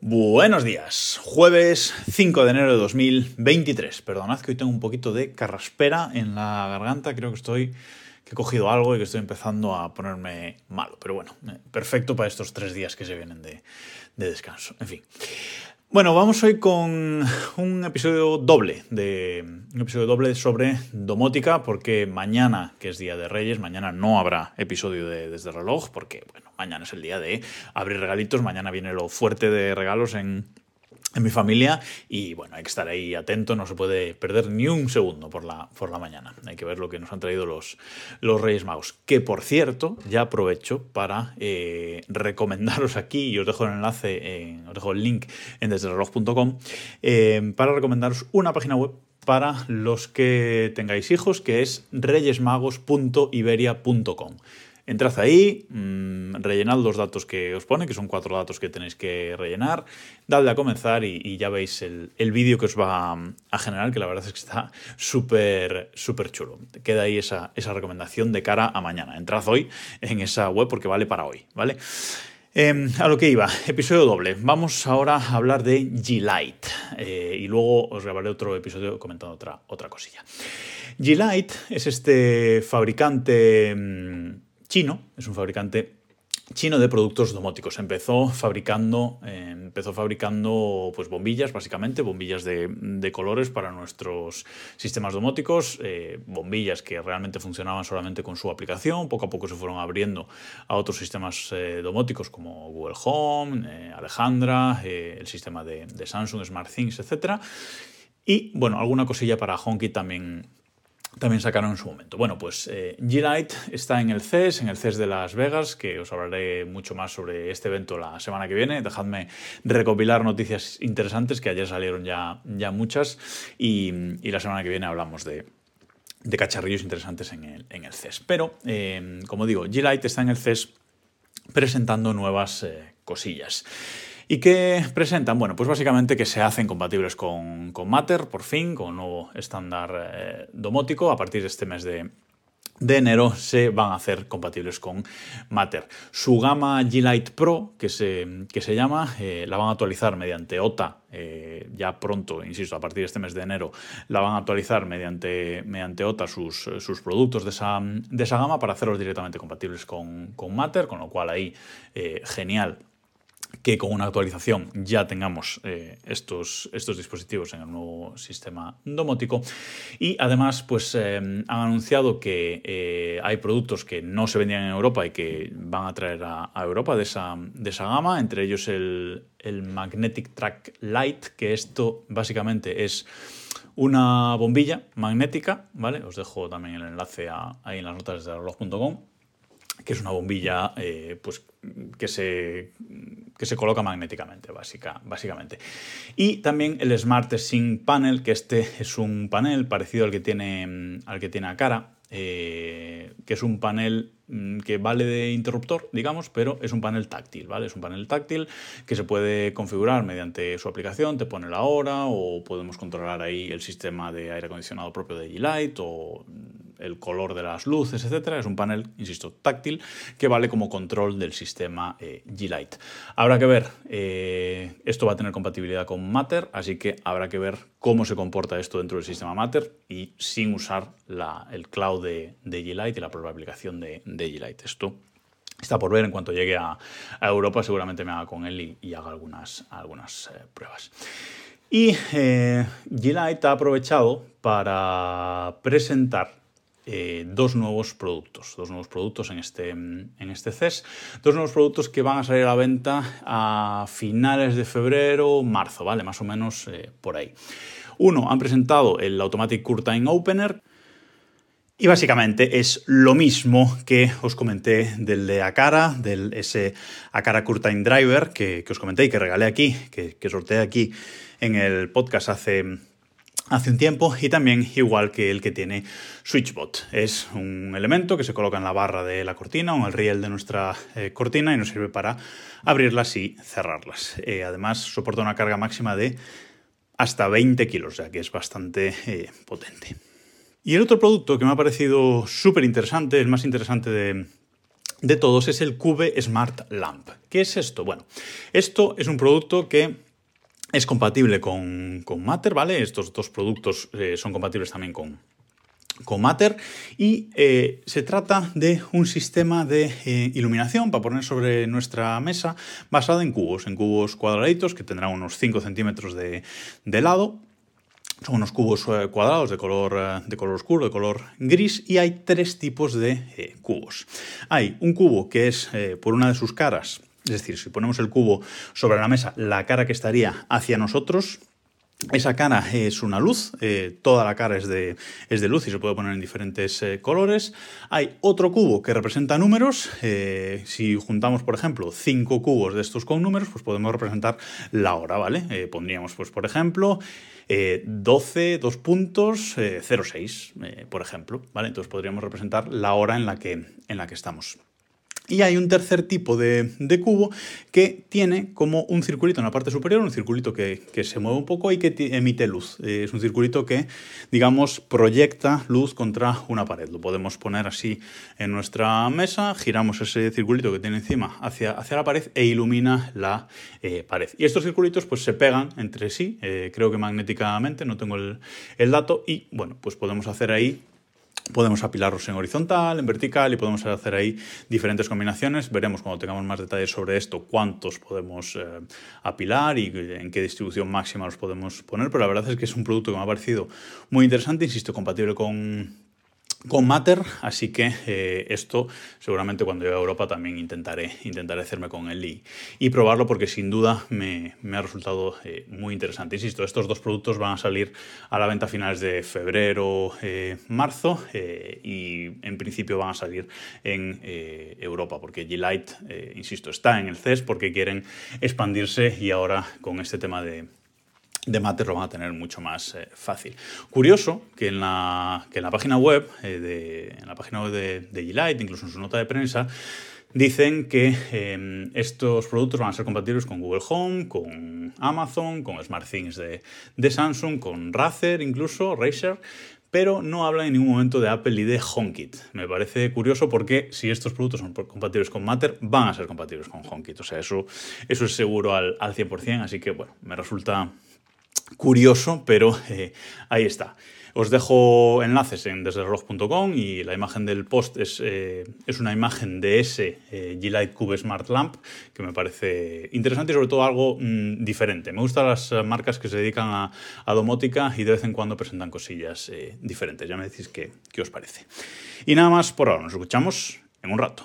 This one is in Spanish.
Buenos días, jueves 5 de enero de 2023. Perdonad que hoy tengo un poquito de carraspera en la garganta, creo que estoy que he cogido algo y que estoy empezando a ponerme malo, pero bueno, eh, perfecto para estos tres días que se vienen de, de descanso. En fin. Bueno, vamos hoy con un episodio doble de un episodio doble sobre domótica porque mañana, que es día de Reyes, mañana no habrá episodio de Desde reloj porque bueno, mañana es el día de abrir regalitos, mañana viene lo fuerte de regalos en en mi familia y bueno, hay que estar ahí atento, no se puede perder ni un segundo por la, por la mañana. Hay que ver lo que nos han traído los, los Reyes Magos. Que por cierto, ya aprovecho para eh, recomendaros aquí, y os dejo el enlace, os dejo el link en desdereloj.com, eh, para recomendaros una página web para los que tengáis hijos, que es reyesmagos.iberia.com. Entrad ahí, mmm, rellenad los datos que os pone, que son cuatro datos que tenéis que rellenar, dadle a comenzar y, ya veis el, vídeo que os va a generar, que la verdad es que está súper, súper chulo. Queda ahí esa, recomendación de cara a mañana. Entrad hoy en esa web porque vale para hoy, ¿vale? Em, a lo que iba, episodio doble. Vamos ahora a hablar de G-Lite eh, y luego os grabaré otro episodio comentando otra, otra cosilla. G-Lite es este fabricante mm, chino, es un fabricante chino de productos domóticos. Empezó fabricando, eh, empezó fabricando pues, bombillas, básicamente, bombillas de, colores para nuestros sistemas domóticos, eh, bombillas que realmente funcionaban solamente con su aplicación. Poco a poco se fueron abriendo a otros sistemas eh, domóticos como Google Home, Alejandra, el sistema de, de Samsung, SmartThings, etc. Y bueno, alguna cosilla para HomeKit también, también sacaron en su momento. Bueno, pues eh, G-Lite está en el CES, en el CES de Las Vegas, que os hablaré mucho más sobre este evento la semana que viene. Dejadme recopilar noticias interesantes, que ayer salieron ya, ya muchas, y, la semana que viene hablamos de, cacharrillos interesantes en el, en el CES. Pero, eh, como digo, G-Lite está en el CES presentando nuevas eh, cosillas. ¿Y qué presentan? Bueno, pues básicamente que se hacen compatibles con, Matter, por fin, con un nuevo estándar eh, domótico. A partir de este mes de, enero se van a hacer compatibles con Matter. Su gama G-Lite Pro, que se, que se llama, eh, la van a actualizar mediante OTA eh, ya pronto, insisto, a partir de este mes de enero, la van a actualizar mediante, mediante OTA sus, sus productos de esa, de esa, gama para hacerlos directamente compatibles con, con Matter, con lo cual ahí genial que con una actualización ya tengamos eh, estos, estos dispositivos en el nuevo sistema domótico. Y además, pues eh, han anunciado que eh, hay productos que no se vendían en Europa y que van a traer a, Europa de esa, de esa, gama, entre ellos el, Magnetic Track Lite, que esto básicamente es una bombilla magnética, ¿vale? Os dejo también el enlace ahí en las notas de reloj.com que es una bombilla pues, que se que se coloca magnéticamente, básica, básicamente. Y también el Smart Sync Panel, que este es un panel parecido al que tiene, al que tiene a cara, eh, que es un panel que vale de interruptor, digamos, pero es un panel táctil, ¿vale? Es un panel táctil que se puede configurar mediante su aplicación, te pone la hora o podemos controlar ahí el sistema de aire acondicionado propio de G-Lite o el color de las luces, etcétera. Es un panel, insisto, táctil que vale como control del sistema eh, G-Lite. Habrá que ver, eh, esto va a tener compatibilidad con Matter, así que habrá que ver cómo se comporta esto dentro del sistema Matter y sin usar el cloud de, G-Lite y la propia aplicación de, G-Lite. Esto está por ver en cuanto llegue a, Europa, seguramente me haga con él y, haga algunas, algunas eh, pruebas. Y G-Lite ha aprovechado para presentar eh, dos nuevos productos, dos nuevos productos en este, en este CES, dos nuevos productos que van a salir a la venta a finales de febrero, marzo, ¿vale? Más o menos eh, por ahí. Uno, han presentado el Automatic Curtain Opener, y básicamente es lo mismo que os comenté del de Akara, del ese Akara Curtain Driver que, os comenté y que regalé aquí, que, sorteé aquí en el podcast hace, hace un tiempo y también igual que el que tiene SwitchBot. Es un elemento que se coloca en la barra de la cortina o en el riel de nuestra eh, cortina y nos sirve para abrirlas y cerrarlas. Eh, además soporta una carga máxima de hasta 20 kilos, ya que es bastante eh, potente. Y el otro producto que me ha parecido súper interesante, el más interesante de, de todos es el Cube Smart Lamp. ¿Qué es esto? Bueno, esto es un producto que es compatible con, Matter, ¿vale? Estos dos productos eh, son compatibles también con, con Matter y eh, se trata de un sistema de eh, iluminación para poner sobre nuestra mesa basado en cubos, en cubos cuadraditos que tendrán unos 5 centímetros de, lado. Son unos cubos eh, cuadrados de color, de color oscuro, de color gris, y hay tres tipos de cubos. Hay un cubo que es por una de sus caras, es decir, si ponemos el cubo sobre la mesa, la cara que estaría hacia nosotros esa cara es una luz, eh, toda la cara es de, es de, luz y se puede poner en diferentes eh, colores. Hay otro cubo que representa números. Eh, si juntamos, por ejemplo, cinco cubos de estos con números, pues podemos representar la hora, ¿vale? pondríamos, pues, por ejemplo, 12, 2 puntos, 0,6, por ejemplo, ¿vale? Entonces podríamos representar la hora en la que, en la que estamos. Y hay un tercer tipo de, cubo que tiene como un circulito en la parte superior, un circulito que, se mueve un poco y que emite luz. Eh, es un circulito que, digamos, proyecta luz contra una pared. Lo podemos poner así en nuestra mesa, giramos ese circulito que tiene encima hacia, hacia la pared e ilumina la eh, pared. Y estos circulitos pues se pegan entre sí, eh, creo que magnéticamente, no tengo el, el dato, y bueno, pues podemos hacer ahí Podemos apilarlos en horizontal, en vertical y podemos hacer ahí diferentes combinaciones. Veremos cuando tengamos más detalles sobre esto cuántos podemos eh, apilar y en qué distribución máxima los podemos poner. Pero la verdad es que es un producto que me ha parecido muy interesante, insisto, compatible con, con Matter, así que eh, esto seguramente cuando llegue a Europa también intentaré, intentaré hacerme con él y, probarlo porque sin duda me, ha resultado eh, muy interesante. Insisto, estos dos productos van a salir a la venta a finales de febrero, eh, marzo y en principio van a salir en Europa porque G-Lite, insisto, está en el CES porque quieren expandirse y ahora con este tema de de Matter lo van a tener mucho más eh, fácil. Curioso que en la, en la página web, eh, de, en la página web de, G-Lite, incluso en su nota de prensa, dicen que em, estos productos van a ser compatibles con Google Home, con Amazon, con SmartThings de, de Samsung, con Razer incluso, Razer, pero no hablan en ningún momento de Apple y de HomeKit. Me parece curioso porque si estos productos son compatibles con Matter, van a ser compatibles con HomeKit. O sea, eso, eso es seguro al, al 100%, así que bueno, me resulta curioso, pero eh, ahí está. Os dejo enlaces en desdereloj.com y la imagen del post es, eh, es una imagen de ese eh, G-Lite Cube Smart Lamp que me parece interesante y sobre todo algo mm, diferente. Me gustan las marcas que se dedican a, domótica y de vez en cuando presentan cosillas diferentes. Ya me decís qué, qué os parece. Y nada más por ahora, nos escuchamos en un rato.